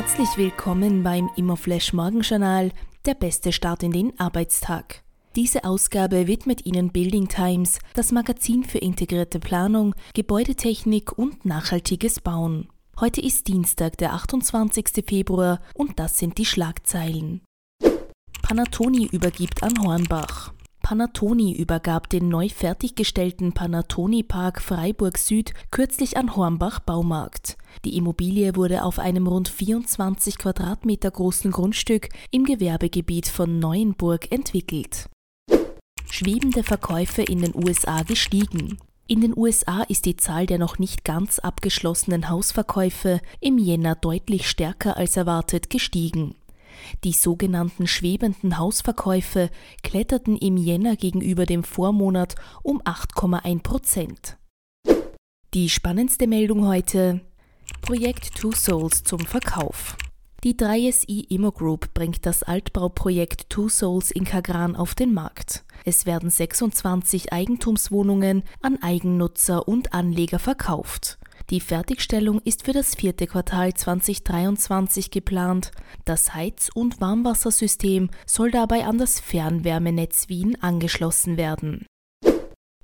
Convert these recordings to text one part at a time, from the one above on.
Herzlich willkommen beim Immoflash Morgenjournal, der beste Start in den Arbeitstag. Diese Ausgabe widmet Ihnen Building Times, das Magazin für integrierte Planung, Gebäudetechnik und nachhaltiges Bauen. Heute ist Dienstag, der 28. Februar und das sind die Schlagzeilen. Panatoni übergibt an Hornbach. Panatoni übergab den neu fertiggestellten Panatoni Park Freiburg Süd kürzlich an Hornbach Baumarkt. Die Immobilie wurde auf einem rund 24 Quadratmeter großen Grundstück im Gewerbegebiet von Neuenburg entwickelt. Schwebende Verkäufe in den USA gestiegen. In den USA ist die Zahl der noch nicht ganz abgeschlossenen Hausverkäufe im Jänner deutlich stärker als erwartet gestiegen. Die sogenannten schwebenden Hausverkäufe kletterten im Jänner gegenüber dem Vormonat um 8,1 Prozent. Die spannendste Meldung heute: Projekt Two Souls zum Verkauf. Die 3SI Immo Group bringt das Altbauprojekt Two Souls in Kagran auf den Markt. Es werden 26 Eigentumswohnungen an Eigennutzer und Anleger verkauft. Die Fertigstellung ist für das vierte Quartal 2023 geplant. Das Heiz- und Warmwassersystem soll dabei an das Fernwärmenetz Wien angeschlossen werden.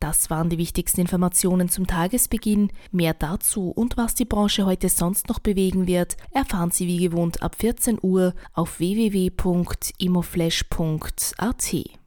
Das waren die wichtigsten Informationen zum Tagesbeginn. Mehr dazu und was die Branche heute sonst noch bewegen wird, erfahren Sie wie gewohnt ab 14 Uhr auf www.imoflash.at.